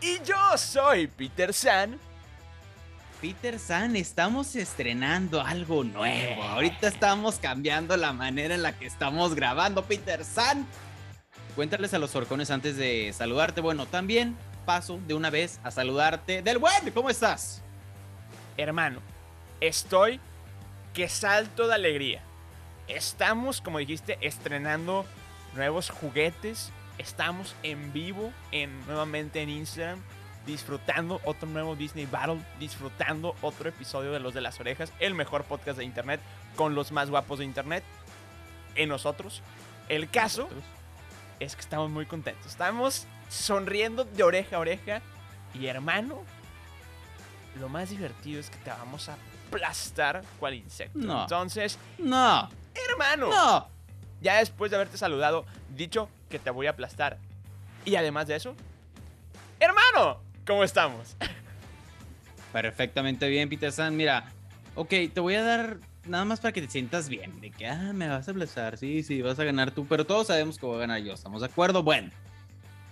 Y yo soy Peter San. Peter San, estamos estrenando algo nuevo. Ahorita estamos cambiando la manera en la que estamos grabando. Peter San, cuéntales a los orcones antes de saludarte. Bueno, también paso de una vez a saludarte. Del buen, ¿cómo estás? Hermano, estoy que salto de alegría. Estamos, como dijiste, estrenando nuevos juguetes. Estamos en vivo, en, nuevamente en Instagram, disfrutando otro nuevo Disney Battle, disfrutando otro episodio de Los de las Orejas, el mejor podcast de Internet, con los más guapos de Internet, en nosotros. El caso es que estamos muy contentos. Estamos sonriendo de oreja a oreja. Y hermano, lo más divertido es que te vamos a aplastar cual insecto. No. Entonces, No, hermano, no. Ya después de haberte saludado, dicho que te voy a aplastar. Y además de eso, hermano, ¿cómo estamos? Perfectamente bien, Peter San. Mira, ok, te voy a dar nada más para que te sientas bien. De que, ah, me vas a abrazar. Sí, sí, vas a ganar tú. Pero todos sabemos que voy a ganar yo. ¿Estamos de acuerdo? Bueno,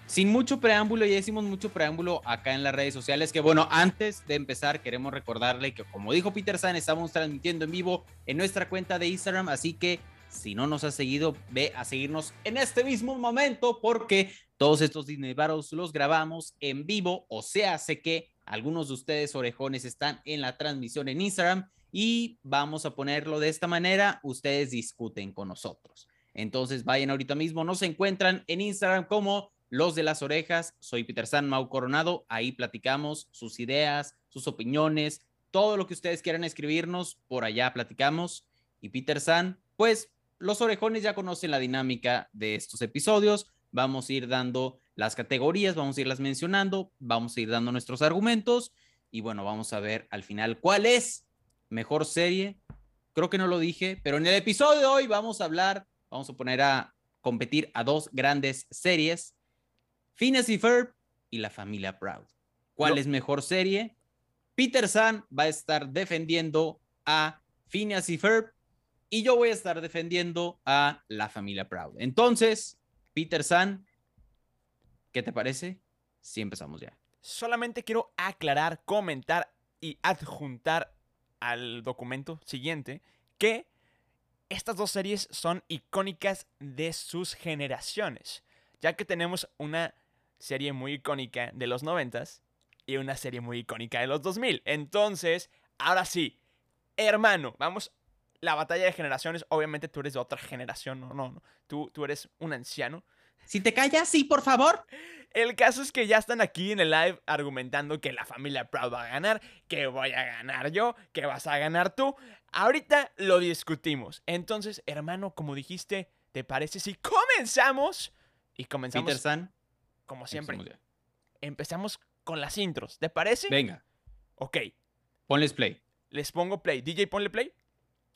sin mucho preámbulo, ya hicimos mucho preámbulo acá en las redes sociales. Que bueno, antes de empezar, queremos recordarle que, como dijo Peter San, estamos transmitiendo en vivo en nuestra cuenta de Instagram. Así que si no nos has seguido, ve a seguirnos en este mismo momento porque todos estos Disney Battles los grabamos en vivo. O sea, sé que algunos de ustedes, orejones, están en la transmisión en Instagram y vamos a ponerlo de esta manera. Ustedes discuten con nosotros. Entonces vayan ahorita mismo. Nos encuentran en Instagram como Los de las Orejas. Soy Peter San Mau Coronado. Ahí platicamos sus ideas, sus opiniones, todo lo que ustedes quieran escribirnos. Por allá platicamos. Y Peter San, pues los orejones ya conocen la dinámica de estos episodios. Vamos a ir dando las categorías, vamos a irlas mencionando, vamos a ir dando nuestros argumentos y bueno, vamos a ver al final cuál es mejor serie. Creo que no lo dije, pero en el episodio de hoy vamos a hablar, vamos a poner a competir a dos grandes series, Phineas y Ferb y La Familia Proud. ¿Cuál No. es mejor serie? Peter San va a estar defendiendo a Phineas y Ferb y yo voy a estar defendiendo a La Familia Proud. Entonces, Peter San, ¿qué te parece? Si empezamos ya. Solamente quiero aclarar, comentar y adjuntar al documento siguiente que estas dos series son icónicas de sus generaciones, ya que tenemos una serie muy icónica de los noventas y una serie muy icónica de los 2000. Entonces, ahora sí, hermano, vamos, la batalla de generaciones, obviamente tú eres de otra generación, no, no, no, tú, tú eres un anciano. Si te callas, sí, por favor. El caso es que ya están aquí en el live argumentando que la familia Proud va a ganar, que voy a ganar yo, que vas a ganar tú. Ahorita lo discutimos. Entonces, hermano, como dijiste, ¿te parece si comenzamos? Y comenzamos Peter San, como siempre. empezamos. Empezamos con las intros. ¿Te parece? Venga, Ok, ponles play. les pongo play. DJ, ponle play.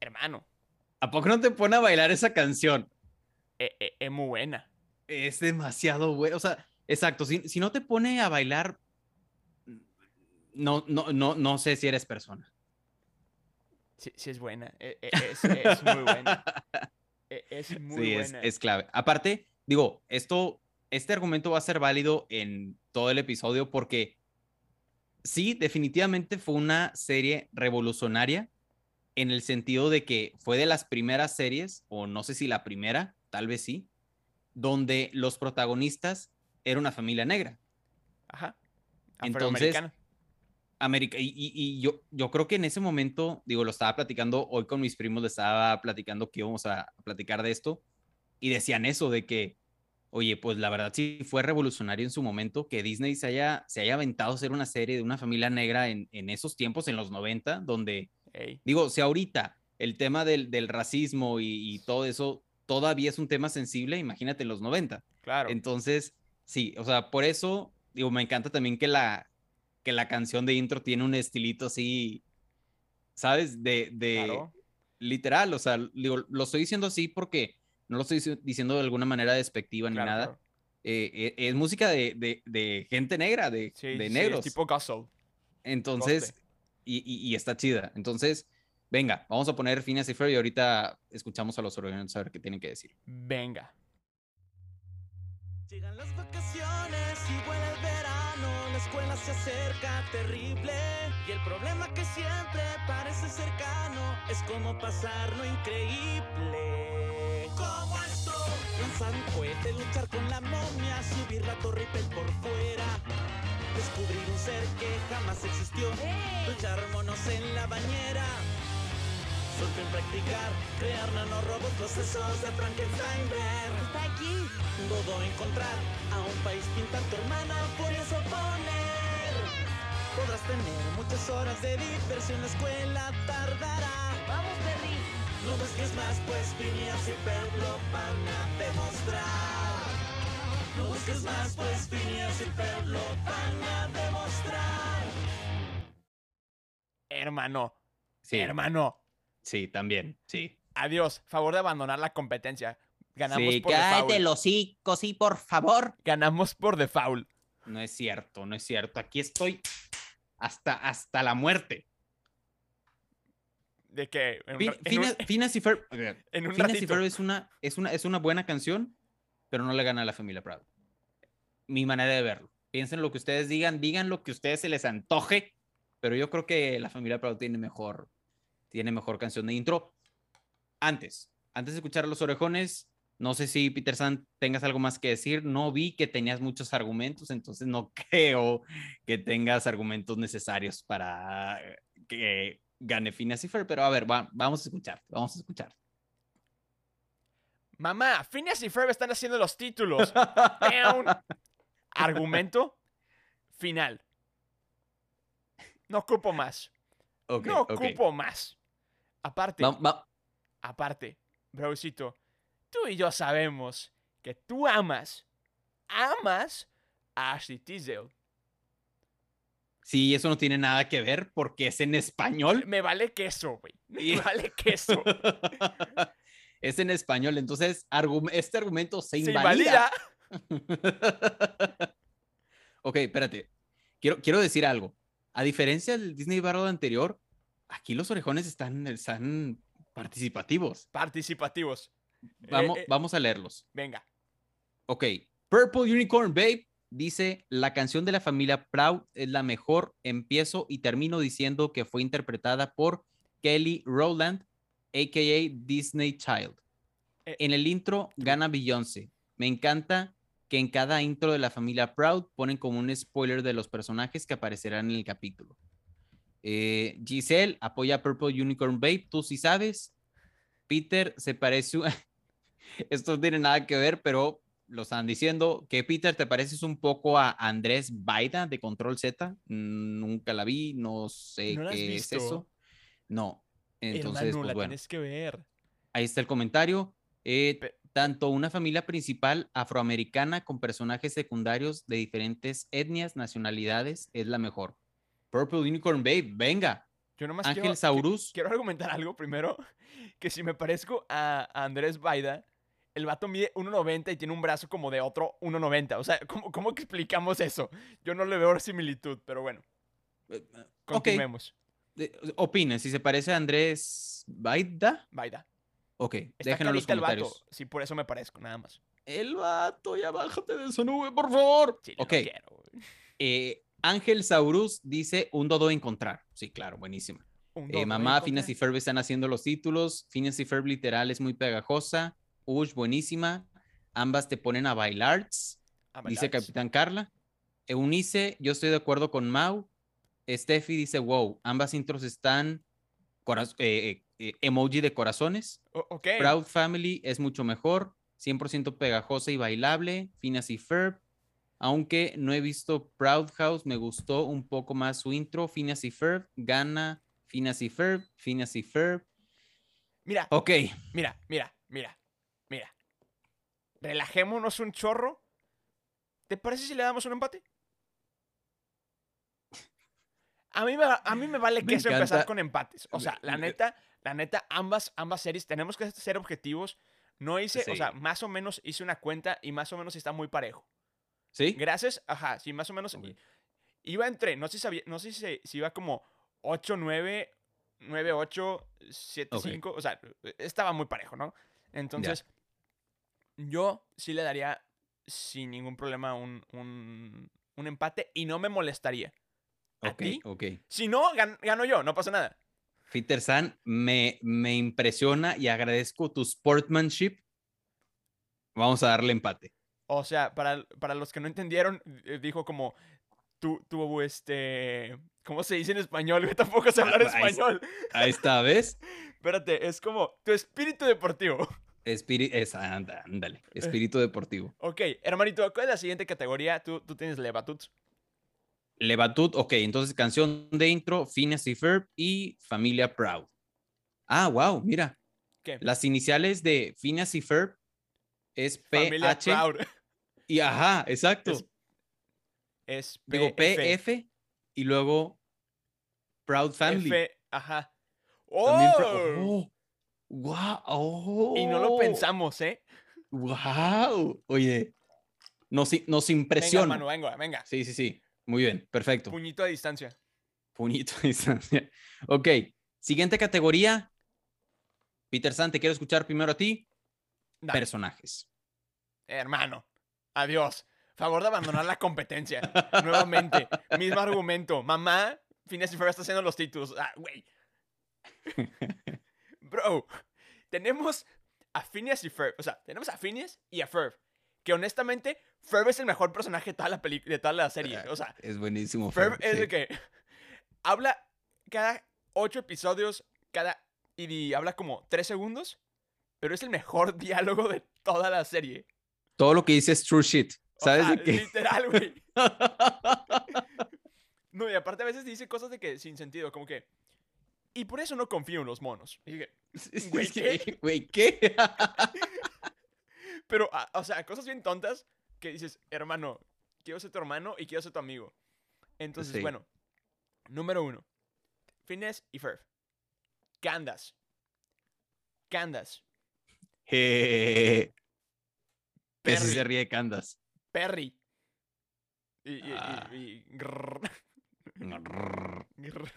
Hermano, ¿A poco no te pone a bailar esa canción? eh, eh, es muy buena. Es demasiado bueno. O sea, exacto. Si, si no te pone a bailar, no, no, no, no sé si eres persona. Sí, sí es buena. eh, eh, es, es muy buena. Eh, Es muy sí, buena. es clave. Aparte, digo, esto este argumento va a ser válido en todo el episodio porque sí, definitivamente fue una serie revolucionaria en el sentido de que fue de las primeras series, o no sé si la primera, tal vez sí, donde los protagonistas era una familia negra. Ajá. Entonces, Afroamericana. América, y, y- y yo, yo creo que en ese momento, digo, lo estaba platicando hoy con mis primos, le estaba platicando que íbamos a platicar de esto, y decían eso, de que, oye, pues la verdad sí fue revolucionario en su momento que Disney se haya, se haya aventado a hacer una serie de una familia negra en, en esos tiempos, en los 90, donde, digo, si ahorita el tema del, del racismo y, y todo eso todavía es un tema sensible, imagínate en los 90. claro. Entonces, sí, o sea, por eso, digo, me encanta también que la, que la canción de intro tiene un estilito así, ¿sabes? De, de claro. literal, o sea, digo, lo estoy diciendo así porque no lo estoy dici- diciendo de alguna manera despectiva ni claro, nada. claro. Eh, eh, es música de, de- de gente negra, de, Sí, de sí, es negros. tipo gospel. Entonces, y, y- y está chida. Entonces, venga, vamos a poner Phineas y Ferb y ahorita escuchamos a los ordenados a ver qué tienen que decir. Venga. Llegan las vacaciones y la escuela se acerca terrible y el problema que siempre parece cercano es cómo pasar lo increíble. ¿Cómo esto? Lanzar un cohete, luchar con la momia, subir la torre Eiffel por fuera, descubrir un ser que jamás existió, luchar monos en la bañera. Solo en practicar, crear nanorobots, procesos de Frankenstein ver. Está aquí. Todo encontrar a un país pintar tu hermana furioso poner. Podrás tener muchas horas de diversión, la escuela tardará. Vamos, Perry. No busques más, pues Phineas y Ferb lo van a demostrar. No busques más, pues Phineas y Ferb lo van a demostrar. Hermano. Sí, Hermano. Sí, también, sí. Adiós. Favor de abandonar la competencia. Ganamos sí, por cállate default. hocico, sí, por favor. Ganamos por default. No es cierto, no es cierto. Aquí estoy hasta, hasta la muerte. De que en un, Fin- ra- en un- Phineas y Ferb, en un y. Ferb es una, es, una, es una buena canción, pero no le gana a la familia Proud. Mi manera de verlo. Piensen lo que ustedes digan, digan lo que a ustedes se les antoje, pero yo creo que la familia Proud tiene mejor, tiene mejor canción de intro. Antes, antes de escuchar los orejones, no sé si Peter San tengas algo más que decir. No vi que tenías muchos argumentos, entonces no creo que tengas argumentos necesarios para que gane y Ferb, pero a ver, va- vamos a escuchar, vamos a escuchar. Mamá, Phineas y Ferb están haciendo los títulos. Argumento final. No ocupo más. No ocupo más. Aparte, Va- va- aparte, brocito, tú y yo sabemos que tú amas, amas a Ashley Tisdale. Sí, eso no tiene nada que ver porque es en español. Me vale queso, güey. Me vale queso. es en español, entonces este argumento se Se invalida. invalida. ok, espérate. Quiero, quiero decir algo. A diferencia del Disney Battle anterior, aquí los orejones están, están participativos. Participativos. Vamos, eh. vamos a leerlos. Venga. Ok. Purple Unicorn Babe dice, la canción de la familia Proud es la mejor. Empiezo y termino diciendo que fue interpretada por Kelly Rowland, a.k.a. Disney Child. Eh, En el intro gana Beyoncé. Me encanta que en cada intro de la familia Proud ponen como un spoiler de los personajes que aparecerán en el capítulo. Eh, Giselle apoya a Purple Unicorn Babe, tú sí sabes. Peter se parece... Esto no tiene nada que ver, pero lo están diciendo. Que Peter te pareces un poco a Andrés Baida de Control Z. Mm, Nunca la vi, no sé ¿No la has qué es eso. No. Entonces, Hermano, pues la bueno. tienes que ver. Ahí está el comentario. Eh, Pe- tanto una familia principal afroamericana con personajes secundarios de diferentes etnias, nacionalidades, es la mejor. Purple Unicorn Babe, venga. Yo nomás Ángel quiero, qui- Saurus. quiero argumentar algo primero. Que si me parezco a, a Andrés Baida, el vato mide 1.90 y tiene un brazo como de otro 1.90. O sea, ¿cómo, ¿cómo explicamos eso? Yo no le veo similitud, pero bueno, Eh, eh, continuemos. eh, opinen, si se parece a Andrés Baida, Baida. ok, déjenlo en los carita el vato. comentarios. Sí, por eso me parezco, nada más. El vato, ya bájate de esa nube, por favor. Sí, lo ok. quiero, eh, Ángel Saurus dice un dodo encontrar. Sí, claro, buenísima. Eh, mamá, ¿eh, Phineas y? Ferb están haciendo los títulos. Phineas y Ferb literal es muy pegajosa. Ush, buenísima. Ambas te ponen a bailar. Dice. Capitán Carla. Eunice, yo estoy de acuerdo con Mau. Steffi dice, wow, ambas intros están eh, eh, emoji de corazones. O- ok. Proud Family es mucho mejor, 100% pegajosa y bailable. Phineas y Ferb. Aunque no he visto Proud House, me gustó un poco más su intro. Phineas y Ferb gana. Phineas y Ferb, Phineas y Ferb. Mira, Ok, mira, mira, mira, mira. Relajémonos un chorro. ¿Te parece si le damos un empate? A mí me, a mí me vale Me queso empezar con empates. O sea, la neta, la neta, ambas, ambas series tenemos que ser objetivos. No hice, o sea, más o menos hice una cuenta y más o menos está muy parejo. ¿Sí? Gracias, ajá, sí, más o menos. Iba entre, no sé, si sabía- no sé si, si iba como 8, 9, 9, 8, 7, Ok. 5. O sea, estaba muy parejo, ¿no? Entonces, yo sí le daría sin ningún problema un, un, un empate y no me molestaría. ¿A Ok, ti? ok. Si no, gan- gano yo, no pasa nada. Peter San, me, me impresiona y agradezco tu sportsmanship. Vamos a darle empate. O sea, para, para los que no entendieron, eh, dijo como, tu, tu, este, ¿cómo se dice en español? Yo tampoco sé hablar Ahí español. Ahí está, ¿ves? Espérate, es como tu espíritu deportivo. Espíritu, esa, anda, ándale. Espíritu deportivo. Ok, hermanito, ¿cuál es la siguiente categoría? Tú, tú tienes Levatut. Levatut, ok, entonces canción de intro, Phineas y Ferb y Familia Proud. Ah, wow, mira. ¿Qué? Las iniciales de Phineas y Ferb es Familia PH Proud. Y ajá, exacto. Es Es Digo PF. Y luego Proud Family. F, ajá. ¡Oh! Oh, wow, oh, Y no lo pensamos, ¿eh? Wow. Oye, nos, nos Venga, impresiona. hermano, venga, venga. Sí, sí, sí. Muy bien, perfecto. Puñito a distancia. Puñito de distancia. Ok, siguiente categoría. Peter San, te quiero escuchar primero a ti. Dale, Personajes. hermano. Adiós. Favor de abandonar la competencia. Nuevamente. Mismo argumento. Mamá, Phineas y Ferb está haciendo los títulos. Ah, güey. Bro, tenemos a Phineas y Ferb. O sea, tenemos a Phineas y a Ferb. Que honestamente, Ferb es el mejor personaje de toda la, peli- de toda la serie. O sea, Es buenísimo. Ferb Ferb, es sí. de que habla cada ocho episodios, cada y, habla como tres segundos, pero es el mejor diálogo de toda la serie. Todo lo que dice es true shit. O ¿Sabes sea, de qué? Literal, güey. No, y aparte a veces dice cosas de que sin sentido, como que. Y por eso no confío en los monos. Y dije, Güey, ¿qué? Güey, ¿qué? pero, ah, o sea, cosas bien tontas que dices, hermano, quiero ser tu hermano y quiero ser tu amigo. Entonces, Sí. bueno, número uno, Phineas y Ferb. Candace. Candace. Eh, Perry. se ríe Candas. Perry. Y, y- y- Ah. y grrr, grrr.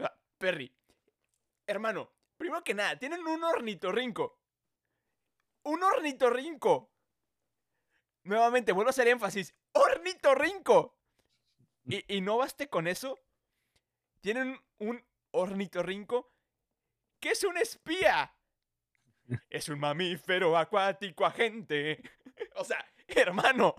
Ah, Perry. Hermano, primero que nada, tienen un ornitorrinco. Un ornitorrinco. Nuevamente, vuelvo a hacer énfasis. ¡Ornitorrinco! Y, y no baste con eso. Tienen un ornitorrinco que es un espía. Es un mamífero acuático agente. O sea, hermano.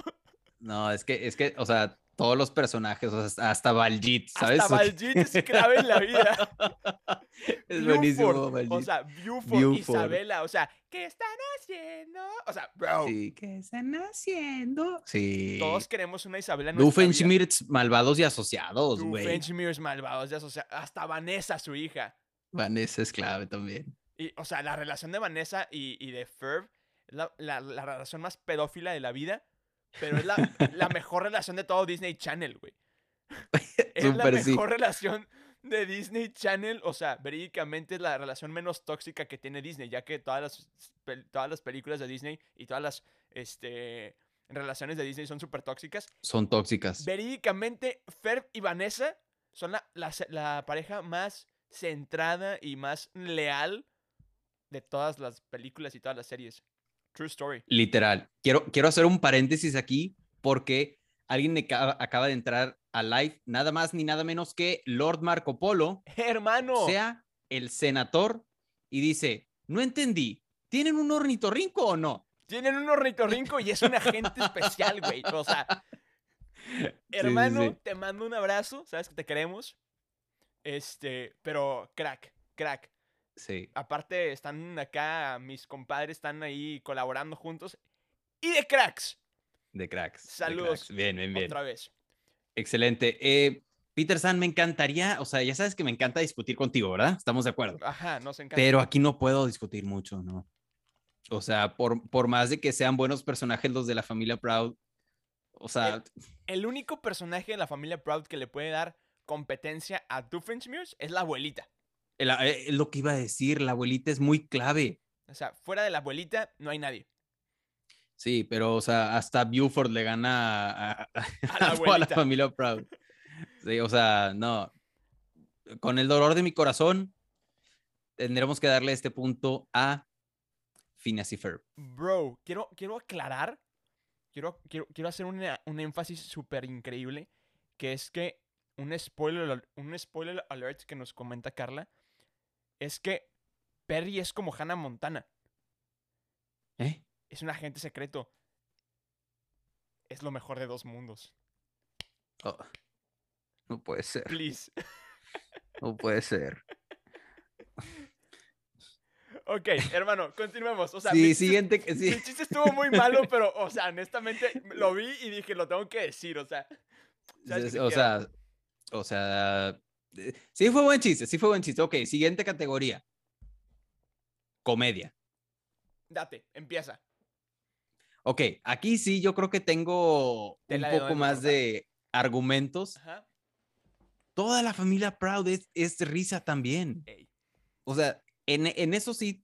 No, es que, es que, o sea, todos los personajes, o sea, hasta Baljit, ¿sabes? Hasta Baljit es clave en la vida. es buenísimo, Buford, O sea, Buford, Buford. Isabela, o sea, ¿qué están haciendo? O sea, bro, Sí, ¿qué están haciendo? Sí. todos queremos una Isabela en. Doofenshmirtz, malvados y asociados, güey. Doofenshmirtz malvados, o sea, hasta Vanessa, su hija. Vanessa es clave también. Y, o sea, la relación de Vanessa y, y de Ferb la, la- la relación más pedófila de la vida, pero es la, la mejor relación de todo Disney Channel, güey. Es la sí. mejor relación de Disney Channel, o sea, verídicamente es la relación menos tóxica que tiene Disney, ya que todas las, todas las películas de Disney y todas las este, relaciones de Disney son súper tóxicas. Son tóxicas. Verídicamente, Ferb y Vanessa son la, la la pareja más centrada y más leal de todas las películas y todas las series. True story. Literal. Quiero, quiero hacer un paréntesis aquí porque alguien acaba, acaba de entrar a live, nada más ni nada menos que Lord Marco Polo, Hermano. sea el senador, y dice, no entendí, ¿tienen un ornitorrinco o no? Tienen un ornitorrinco y es un agente especial, güey. O sea, hermano, sí. te mando un abrazo. Sabes que te queremos. Este, pero crack, crack. Sí, Aparte, están acá, mis compadres están ahí colaborando juntos. Y de cracks, de cracks. de Saludos. cracks. Bien, bien, bien. otra vez. Excelente. Eh, Peter San, me encantaría, o sea, ya sabes que me encanta discutir contigo, ¿verdad? Estamos de acuerdo. Ajá, nos encanta. Pero aquí no puedo discutir mucho, ¿no? O sea, por, por más de que sean buenos personajes los de la familia Proud, o sea, El único personaje de la familia Proud que le puede dar competencia a Doofenshmirtz es la abuelita. Eh, lo que iba a decir, la abuelita es muy clave. O sea, fuera de la abuelita no hay nadie. Sí, pero, o sea, hasta Buford le gana a, a- A la a familia Proud. Sí, o sea, no. Con el dolor de mi corazón, tendremos que darle este punto a Phineas y Ferb. Bro, quiero, quiero aclarar, quiero, quiero, quiero hacer una- un énfasis súper increíble, que es que un spoiler, un spoiler alert que nos comenta Carla, es que Perry es como Hannah Montana, ¿Eh? es un agente secreto. Es lo mejor de dos mundos. Oh, no puede ser, Please. no puede ser. Ok, hermano, continuemos. O sea, sí, mi chiste- siguiente. que- sí. Mi chiste estuvo muy malo, pero, o sea, honestamente, lo vi y dije, lo tengo que decir, o sea. o sea, o sea, sí fue buen chiste, sí fue buen chiste. Ok, siguiente categoría. Comedia. Date, empieza. Ok, aquí sí yo creo que tengo un poco más cortar. de argumentos. Ajá. Toda la familia Proud es, es risa también. Ey. O sea, en, en eso sí,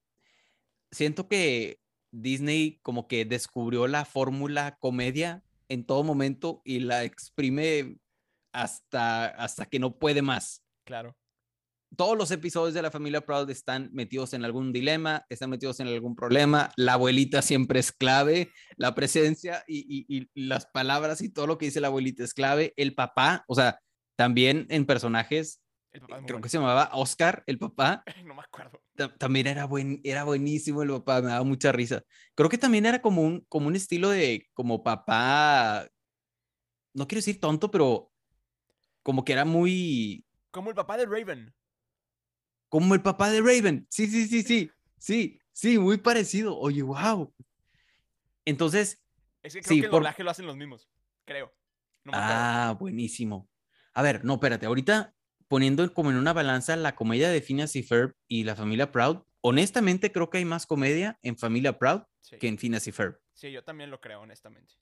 siento que Disney como que descubrió la fórmula comedia en todo momento y la exprime hasta, hasta que no puede más. Claro. todos los episodios de la familia Proud están metidos en algún dilema, están metidos en algún problema. La abuelita siempre es clave, la presencia y, y- y las palabras y todo lo que dice la abuelita es clave. El papá, o sea, también en personajes, muy creo bueno. que se llamaba Oscar, el papá, No me acuerdo. ta- también era, buen, era buenísimo el papá, me daba mucha risa. Creo que también era como un, como un estilo de, como papá, no quiero decir tonto, pero como que era muy, Como el papá de Raven. Como el papá de Raven. Sí, sí, sí, sí. Sí, sí, muy parecido. Oye, wow. Entonces, Es que creo Sí, que el por- doblaje lo hacen los mismos. Creo. No ah, buenísimo. A ver, no, espérate. Ahorita poniendo como en una balanza la comedia de Phineas y Ferb y la familia Proud, honestamente creo que hay más comedia en familia Proud Sí. que en Phineas y Ferb. Sí, yo también lo creo, honestamente.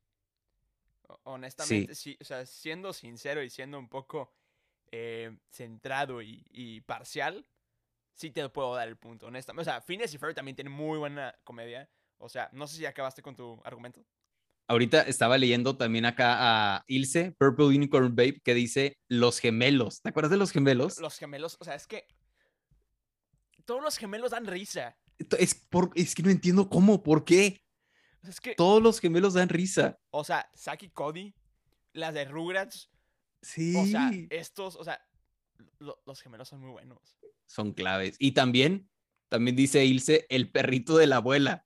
Honestamente, sí. O sea, siendo sincero y siendo un poco eh, centrado y, y parcial, sí te puedo dar el punto, honestamente. O sea, Phineas y Ferb también tienen muy buena comedia. O sea, no sé si acabaste con tu argumento. Ahorita estaba leyendo también acá a Ilse, Purple Unicorn Babe, que dice los gemelos. ¿Te acuerdas de los gemelos? Los gemelos, o sea, es que todos los gemelos dan risa. Es, por, es que no entiendo cómo, por qué. Es que, Todos los gemelos dan risa. o sea, y Cody, las de Rugrats, Sí. o sea, estos, o sea, lo- los gemelos son muy buenos. son claves. Y también, también dice Ilse, el perrito de la abuela.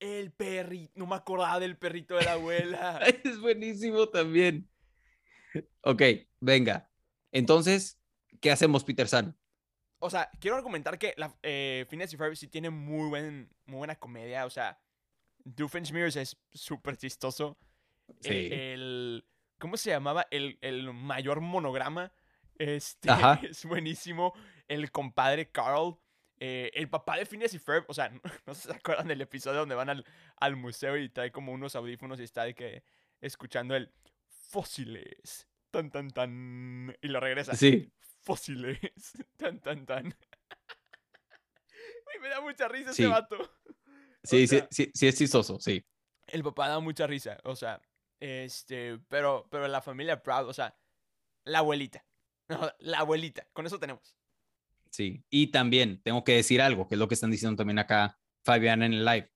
El perrito, no me acordaba del perrito de la abuela. Es buenísimo también. Ok, venga. Entonces, ¿qué hacemos, Peter San? O sea, quiero argumentar que la, eh, Phineas y Ferb sí tiene muy, buen, muy buena comedia. O sea, Doofenshmirtz es súper chistoso. Sí. el, ¿Cómo se llamaba? El, el mayor monograma. Este, Ajá. es buenísimo. El compadre Carl. eh, el papá de Phineas y Ferb. O sea, no, se acuerdan del episodio donde van al, al museo y trae como unos audífonos y está de que escuchando el fósiles. Tan, tan, tan. Y lo regresa Sí, fósiles. Tan, tan, tan. Güey, me da mucha risa Sí. ese vato. Sí, sea- sí, sí, sí, es chistoso, sí. El papá da mucha risa, o sea, este, pero, pero la familia Proud, o sea, la abuelita. No, la abuelita, con eso tenemos. Sí. Y también tengo que decir algo, que es lo que están diciendo también acá Fabián en el live.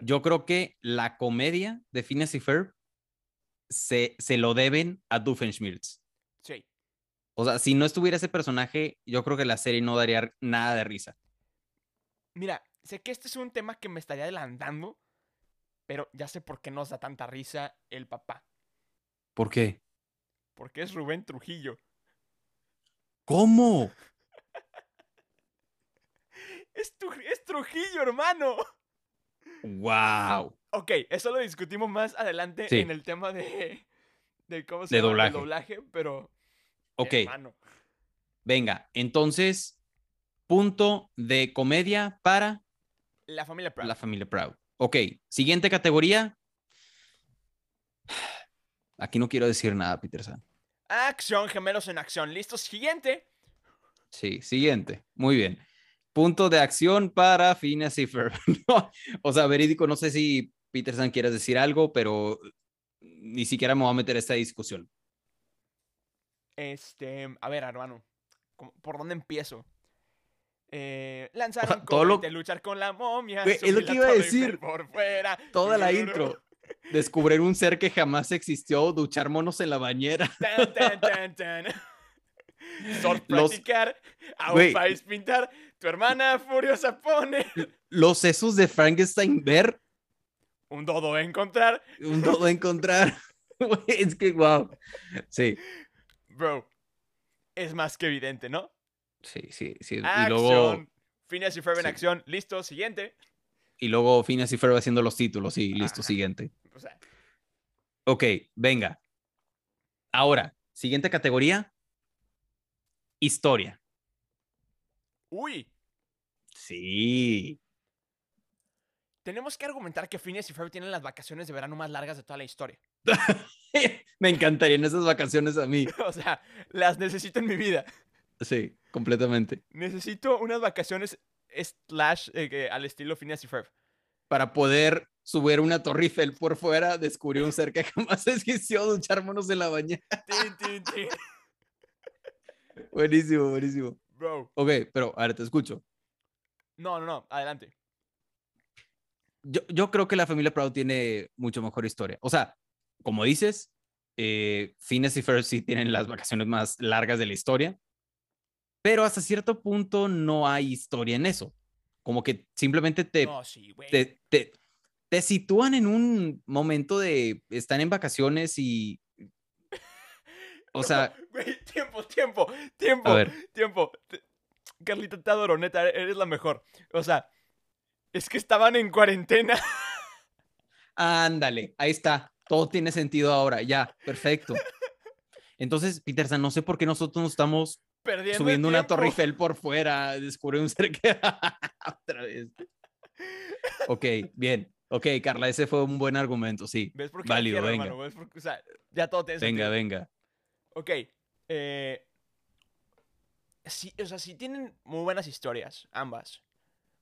Yo creo que la comedia de Phineas y Ferb se, se lo deben a Doofenshmirtz. Sí. O sea, si no estuviera ese personaje, yo creo que la serie no daría nada de risa. Mira, sé que este es un tema que me estaría adelantando, pero ya sé por qué nos da tanta risa el papá. ¿Por qué? Porque es Rubén Trujillo. ¿Cómo? Es, Tru- es Trujillo, hermano. ¡Wow! Ok, eso lo discutimos más adelante Sí. en el tema de, de cómo se De llama, doblaje. doblaje, pero Ok, hermano, venga, entonces, punto de comedia para la familia Proud. la familia Proud. Ok, siguiente categoría. Aquí no quiero decir nada, Peter San. Acción, gemelos en acción. ¿Listos? Siguiente. Sí, siguiente. Muy bien. Punto de acción para Phineas y Ferb. No, o sea, verídico, no sé si Peterson quieres decir algo, pero ni siquiera me voy a meter a esta discusión. Este, a ver, hermano, ¿cómo- ¿por dónde empiezo? Eh, lanzar un todo lo- cohete, luchar con la momia. Güey, es lo que iba a decir. Eiffel Por fuera. Toda la intro. Descubrir un ser que jamás existió, duchar monos en la bañera. Tan, tan, tan, practicar, Güey. outfits pintar, tu hermana furiosa pone, Los sesos de Frankenstein ver, un dodo encontrar. un todo encontrar. Es que, wow. Sí, Bro, es más que evidente, ¿no? Sí, sí, sí. Y Acción. luego, Phineas y Ferb en Sí. acción. Listo, siguiente. y luego Phineas y Ferb haciendo los títulos. Sí, listo, Ajá. siguiente. O sea, Ok, venga. Ahora, siguiente categoría. Historia. uy, Sí. tenemos que argumentar que Phineas y Ferb tienen las vacaciones de verano más largas de toda la historia. Me encantarían esas vacaciones a mí. O sea, las necesito en mi vida. Sí, completamente. Necesito unas vacaciones slash eh, al estilo Phineas y Ferb. Para poder subir una torre Eiffel por fuera, descubrir un ser que jamás existió, duchármonos en la bañera. Buenísimo, buenísimo. Bro. Ok, pero a ver, te escucho. No, no, no, adelante. Yo, yo creo que la familia Proud tiene mucho mejor historia. O sea, como dices, eh, Phineas y Ferb sí tienen las vacaciones más largas de la historia, pero hasta cierto punto no hay historia en eso. Como que simplemente te, No, sí, güey. te, te, te sitúan en un momento de están en vacaciones y. O sea, Güey, tiempo, tiempo, tiempo, a ver, tiempo. Carlita, te adoro, neta, eres la mejor. O sea, es que estaban en cuarentena. ándale, ahí está. Todo tiene sentido ahora, ya, perfecto. Entonces, Peterson, no sé por qué nosotros nos estamos Perdiendo subiendo una. Torre Eiffel por fuera, descubrir un ser que. Otra vez. Ok, bien. Ok, Carla, ese fue un buen argumento, sí. ¿Ves por qué Válido, quiero, venga. hermano? ¿Ves por qué? O sea, ya todo tiene Venga, venga. Ok. Eh, sí, o sea, sí tienen muy buenas historias, ambas.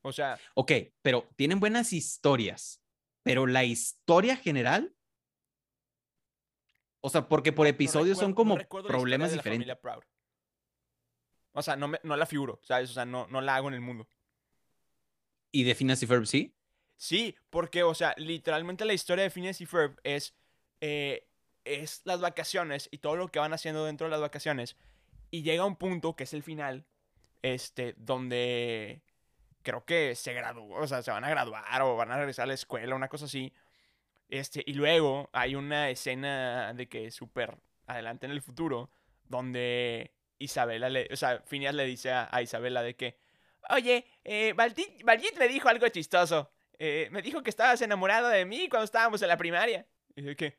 O sea, Ok, pero tienen buenas historias, pero la historia general, o sea, porque por episodios son recuerdo- como problemas diferentes. O sea, no, me- no la figuro, ¿sabes? O sea, no, no la hago en el mundo. ¿Y de Phineas y Ferb sí? Sí, porque, o sea, literalmente la historia de Phineas y Ferb es, eh, es las vacaciones y todo lo que van haciendo dentro de las vacaciones. Y llega un punto, que es el final, este, donde creo que se gradúa, o sea, se van a graduar o van a regresar a la escuela, una cosa así. Este, y luego hay una escena de que súper adelante en el futuro, donde Isabela le, o sea, Phineas le dice a, a Isabela de que, oye, eh, me dijo algo chistoso. Eh, me dijo que estabas enamorado de mí cuando estábamos en la primaria. Y de que,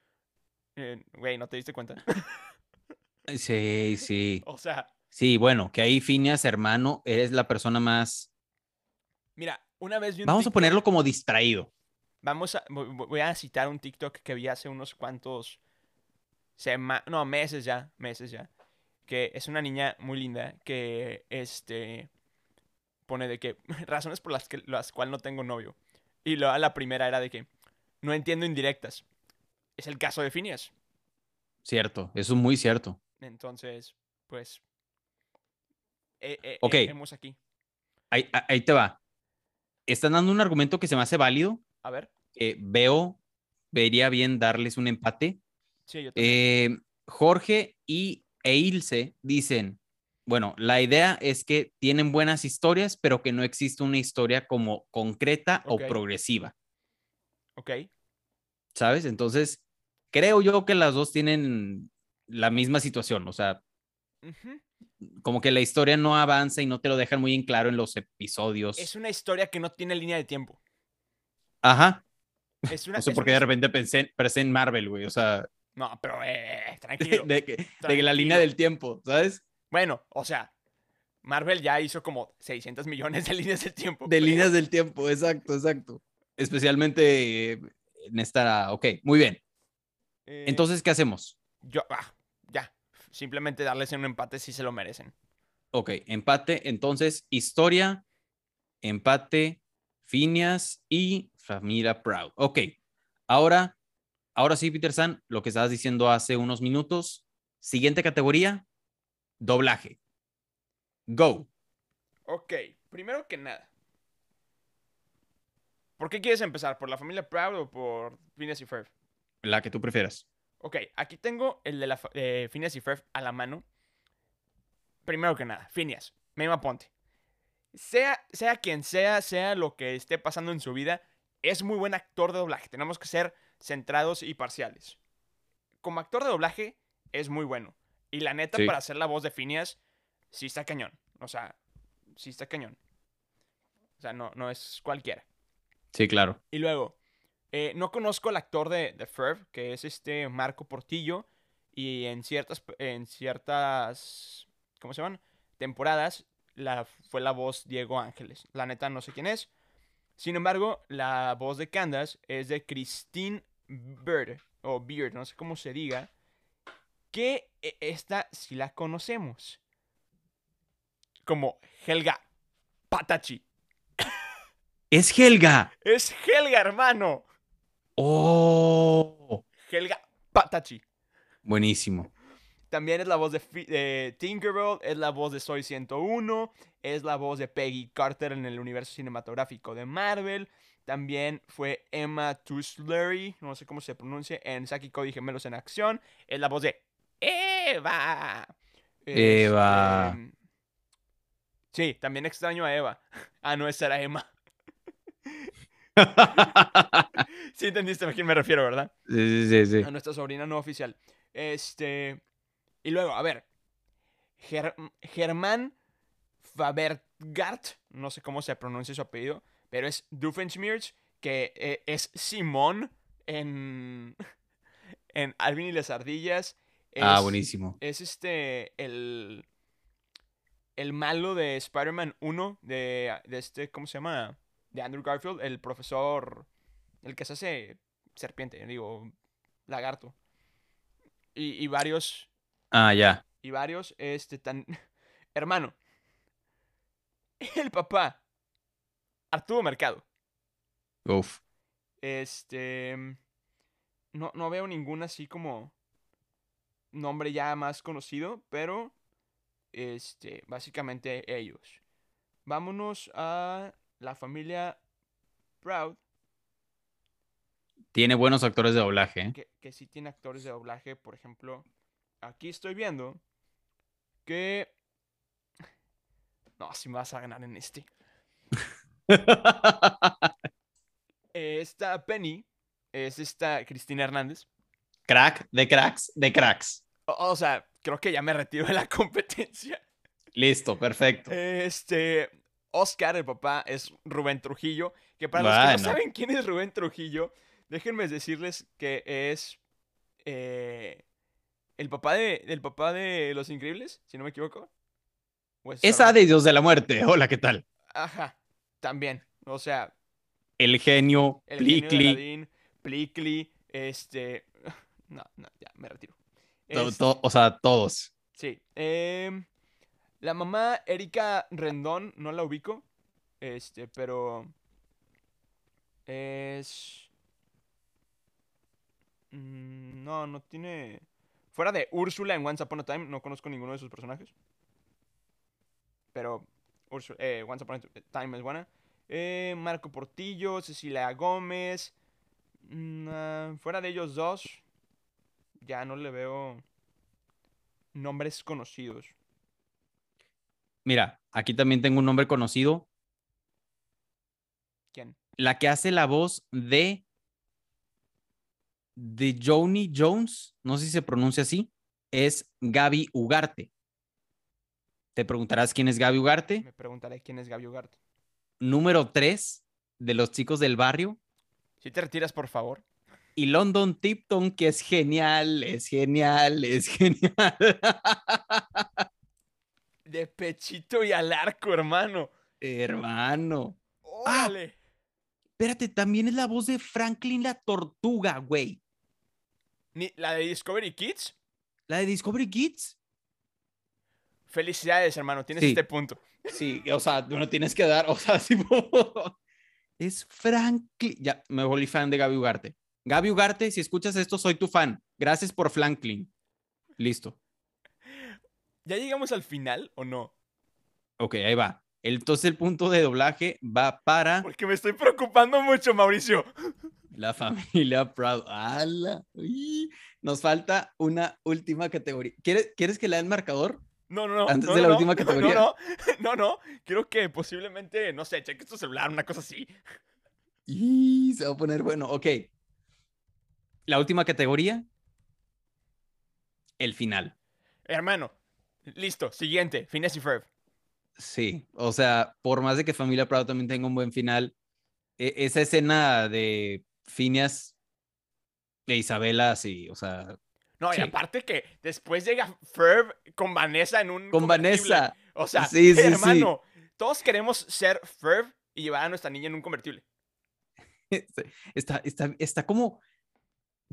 "Eh, güey, ¿no te diste cuenta? Sí, sí. o sea, Sí, bueno, que ahí Phineas, hermano, eres la persona más... mira, una vez vi un Vamos a ponerlo como distraído. Vamos a, vo- vo- voy a citar un TikTok que vi hace unos cuantos sema no, meses ya, meses ya, que es una niña muy linda que, este, pone de que, razones por las, que, las cuales no tengo novio. Y luego la primera era de que, no entiendo indirectas. Es el caso de Phineas. Cierto, eso es muy cierto. Entonces, pues, eh, eh, Ok. eh, aquí. Ahí, ahí te va. Están dando un argumento que se me hace válido A ver. eh, veo, vería bien darles un empate. Sí, yo también. Jorge y e Ilse dicen, bueno, la idea es que tienen buenas historias, pero que no existe una historia como concreta o progresiva, ok. ¿sabes? Entonces, creo yo que las dos tienen la misma situación, o sea, como que la historia no avanza y no te lo dejan muy en claro en los episodios. Es una historia que no tiene línea de tiempo. Ajá. Es una, No sé es por qué una de repente pensé, pensé en Marvel, güey, o sea, No, pero eh, de, tranquilo. de que, de que la línea del tiempo, ¿sabes? Bueno, o sea, Marvel ya hizo como 600 millones de líneas del tiempo. De pero- líneas del tiempo, exacto, exacto. Especialmente eh, en esta, ok, muy bien. Eh, Entonces, ¿qué hacemos? Yo, ah, ya. Simplemente darles un empate si se lo merecen. Ok, empate, entonces, historia, empate, Phineas y familia Proud. Ok, ahora, ahora sí, Peter San, lo que estabas diciendo hace unos minutos. Siguiente categoría, doblaje. Go. Ok, primero que nada. ¿Por qué quieres empezar? ¿Por la familia Proud o por Phineas y Ferb? La que tú prefieras. Ok, aquí tengo el de la eh, Phineas y Ferb a la mano. Primero que nada, Phineas, Mema Ponte. Sea, sea quien sea, sea lo que esté pasando en su vida, es muy buen actor de doblaje. Tenemos que ser centrados y parciales. Como actor de doblaje, es muy bueno. Y la neta, Sí. para hacer la voz de Phineas, sí está cañón. O sea, sí está cañón. O sea, no, no es cualquiera. Sí, claro. Y luego, eh, no conozco al actor de, de Ferb, que es este Marco Portillo. Y en ciertas, en ciertas, ¿cómo se llaman? Temporadas, la, fue la voz Diego Ángeles. La neta no sé quién es. Sin embargo, la voz de Candace es de Christine Bird, o Beard, no sé cómo se diga. Que eh, esta sí la conocemos. Como Helga Patachi. Es Helga. Es Helga, hermano. Oh, Helga Patachi. buenísimo. También es la voz de, de Tinkerbell, es la voz de Soy 101, es la voz de Peggy Carter en el universo cinematográfico de Marvel. También fue Emma Tuslery, no sé cómo se pronuncia, en Saki Cody Gemelos en Acción. Es la voz de Eva. Eva. Este, Sí, también extraño a Eva. Ah, no, esa era Emma. Sí entendiste a quién me refiero, ¿verdad? sí, sí, sí. a nuestra sobrina no oficial. Este. Y luego, a ver. Ger- Germán Fabergart, no sé cómo se pronuncia su apellido, pero es Doofenshmirtz, que eh, es Simón en. en Alvin y las ardillas. Ah, buenísimo. Es este. El. El malo de Spider-Man 1, de, de este, ¿cómo se llama? De Andrew Garfield, el profesor. El que se hace serpiente, digo, lagarto. Y, y varios. Ah, ya. Y varios, este, tan. Hermano. El papá. Arturo Mercado. Uf. Este. No, no veo ningún así como. Nombre ya más conocido, pero. Este. Básicamente ellos. Vámonos a la familia Proud, Tiene buenos actores de doblaje. ¿eh? que, que sí tiene actores de doblaje. Por ejemplo, aquí estoy viendo que. No, si me vas a ganar en este. Eh, Esta Penny es esta Cristina Hernández. Crack de cracks de cracks. O, o sea, creo que ya me retiro de la competencia. Listo, perfecto. Este. Oscar, el papá, es Rubén Trujillo. Que para los que no saben quién es Rubén Trujillo, déjenme decirles que es. eh, el papá de. El papá de Los Increíbles, si no me equivoco. ¿O es Esa de Dios de la Muerte. Hola, ¿qué tal? Ajá. También. O sea, El genio, el genio de Plicli, Aladdin, Plicli, este. No, no, ya, me retiro. Este, o sea, todos. Sí. em, la mamá Erika Rendón, no la ubico. Este, pero. Es. Mm, No, no tiene. Fuera de Úrsula en Once Upon a Time, no conozco ninguno de sus personajes. Pero. Eh, Once Upon a Time es buena. Eh, Marco Portillo, Cecilia Gómez. mm, ah, fuera de ellos dos, ya no le veo nombres conocidos. Mira, aquí también tengo un nombre conocido. ¿Quién? La que hace la voz de. de Joni Jones, no sé si se pronuncia así, es Gaby Ugarte. Te preguntarás quién es Gaby Ugarte. Me preguntaré quién es Gaby Ugarte. Número 3 de los chicos del barrio. Si te retiras, por favor. Y London Tipton, que es genial, es genial, es genial. De pechito y al arco, hermano. Hermano. ¡Órale! Espérate, también es la voz de Franklin la Tortuga, güey. ¿La de Discovery Kids? La de Discovery Kids. Felicidades, hermano. Tienes Sí. este punto. Sí, o sea, tú no tienes que dar, o sea, tipo, es Franklin. Ya, me volví fan de Gaby Ugarte. Gaby Ugarte, si escuchas esto, soy tu fan. Gracias por Franklin. Listo. ¿Ya llegamos al final o no? Ok, ahí va. Entonces el punto de doblaje va para Porque me estoy preocupando mucho, Mauricio. la familia Proud. ¡Hala! Uy, Nos falta una última categoría. ¿Quieres, ¿Quieres que lea el marcador? No, no, no. Antes no, de la no, última no, categoría. No, no, no, no. Quiero que posiblemente, no sé, cheques tu celular, una cosa así. Y se va a poner bueno. Ok. La última categoría. El final. Hermano, listo. Siguiente, Finesse y Ferb. Sí, o sea, por más de que Familia Proud también tenga un buen final, e- esa escena de Phineas e Isabela, sí, o sea, No, y aparte que después llega Ferb con Vanessa en un. con. Vanessa. O sea, Sí, hermano, todos queremos ser Ferb y llevar a nuestra niña en un convertible. Está, está, está como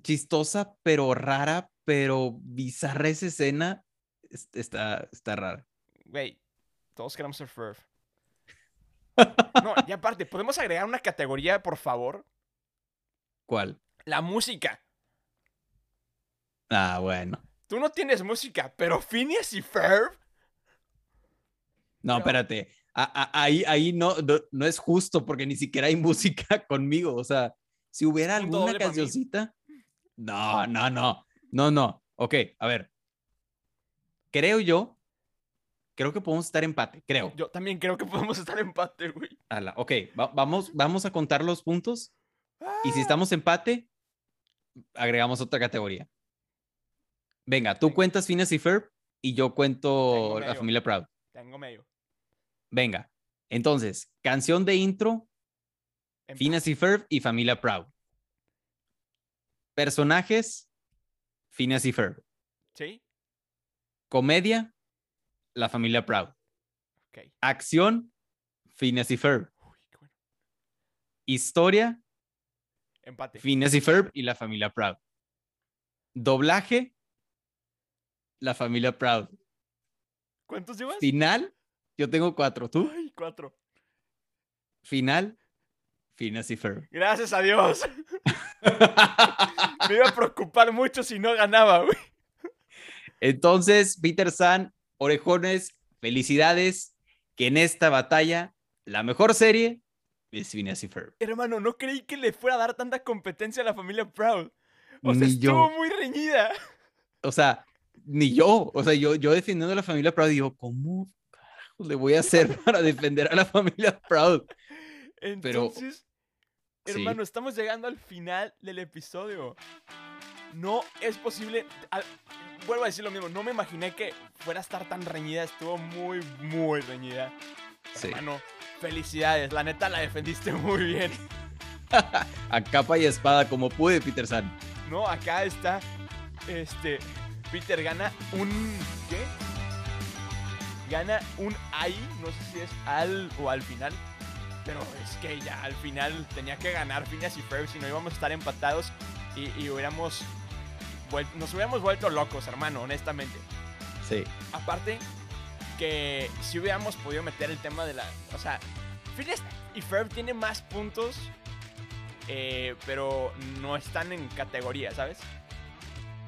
chistosa, pero rara, pero bizarra esa escena. Es- Está, está rara. Güey, todos queremos ser Ferb. No, y aparte, ¿podemos agregar una categoría, por favor? ¿Cuál? La música. Ah, bueno. Tú no tienes música, pero Phineas y Ferb. No, espérate. A- a- ahí ahí no, no, no es justo porque ni siquiera hay música conmigo. O sea, si hubiera alguna cancioncita. No, no, no. No, no. Ok, a ver. Creo yo. Creo que podemos estar empate, creo. Yo también creo que podemos estar empate, güey. Ala, ok, va- vamos, vamos a contar los puntos. Y si estamos empate, agregamos otra categoría. Venga, tú Venga. cuentas Phineas y Ferb y yo cuento la familia Proud. Tengo medio. Venga, entonces, canción de intro, Empate. Phineas y Ferb y familia Proud. Personajes, Phineas y Ferb. ¿Sí? Comedia, la familia Proud. Ok. Acción, Phineas y Ferb. Uy, qué bueno. Historia, Empate. Phineas y Ferb y la familia Proud. Doblaje, la familia Proud. ¿Cuántos llevas? Final, yo tengo cuatro. ¿Tú? Ay, cuatro. Final, Phineas y Ferb. Gracias a Dios. Me iba a preocupar mucho si no ganaba, güey. Entonces, Peter San, orejones, felicidades. Que en esta batalla, la mejor serie es Phineas y Ferb. Hermano, no creí que le fuera a dar tanta competencia a la familia Proud. O sea, Ni estuvo yo. muy reñida. O sea, ni yo. O sea, yo, yo defendiendo a la familia Proud, digo, ¿cómo carajos le voy a hacer para defender a la familia Proud? Pero- Entonces, Sí. hermano, estamos llegando al final del episodio. No es posible. vuelvo a decir lo mismo. No me imaginé que fuera a estar tan reñida. Estuvo muy, muy reñida. Sí. Hermano, felicidades. La neta la defendiste muy bien. A capa y espada, como pude, Peter San. No, acá está. Este. Peter gana un. ¿Qué? Gana un ahí. No sé si es al o al final. Pero es que ya al final tenía que ganar Phineas y Ferb. Si no íbamos a estar empatados y, y hubiéramos. nos hubiéramos vuelto locos, hermano, honestamente. Sí. Aparte, que si hubiéramos podido meter el tema de la. O sea, Phineas y Ferb tiene más puntos. eh, pero no están en categoría, ¿sabes?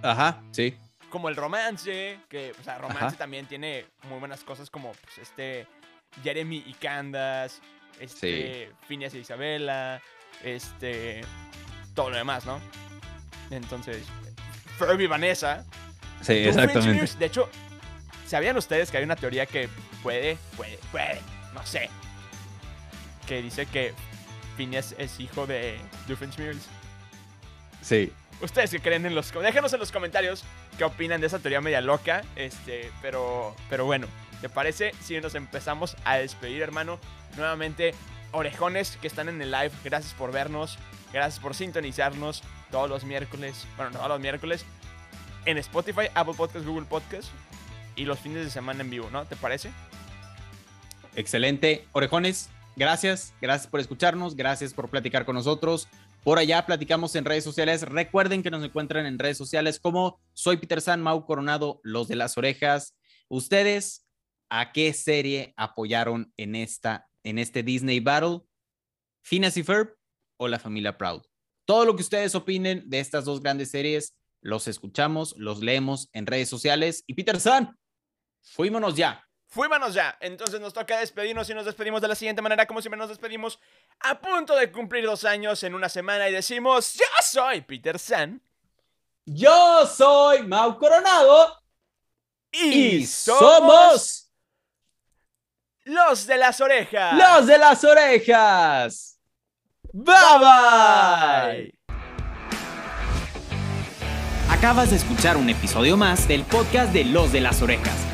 Ajá, sí. Como el romance, que, o sea, romance Ajá. también tiene muy buenas cosas como pues, este Jeremy y Candace, este, Phineas y Isabela, este, todo lo demás, ¿no? Entonces, Furby y Vanessa. Sí, Doofenshmirtz, De hecho, ¿sabían ustedes que hay una teoría que puede, puede, puede, no sé, que dice que Phineas es hijo de Doofenshmirtz? Sí. Ustedes que creen en los... Déjenos en los comentarios qué opinan de esa teoría media loca. Este, pero, pero bueno, ¿te parece si nos empezamos a despedir, hermano? Nuevamente, orejones que están en el live, gracias por vernos. Gracias por sintonizarnos todos los miércoles. Bueno, no todos los miércoles. En Spotify, Apple Podcast, Google Podcast. Y los fines de semana en vivo, ¿no? ¿Te parece? Excelente. Orejones, gracias. Gracias por escucharnos. Gracias por platicar con nosotros. Por allá platicamos en redes sociales. Recuerden que nos encuentran en redes sociales como soy Peter San, Mau Coronado, Los de las Orejas. Ustedes, ¿a qué serie apoyaron en, esta, en este Disney Battle? ¿Phineas y Ferb o La Familia Proud? Todo lo que ustedes opinen de estas dos grandes series, los escuchamos, los leemos en redes sociales. Y Peter San, fuímonos ya. Fuímonos ya. Entonces nos toca despedirnos y nos despedimos de la siguiente manera, como siempre nos despedimos a punto de cumplir dos años en una semana y decimos, yo soy Peter San. Yo soy Mau Coronado Y, somos los de las orejas. los de las orejas. Bye bye. Acabas de escuchar un episodio más del podcast de Los de las Orejas.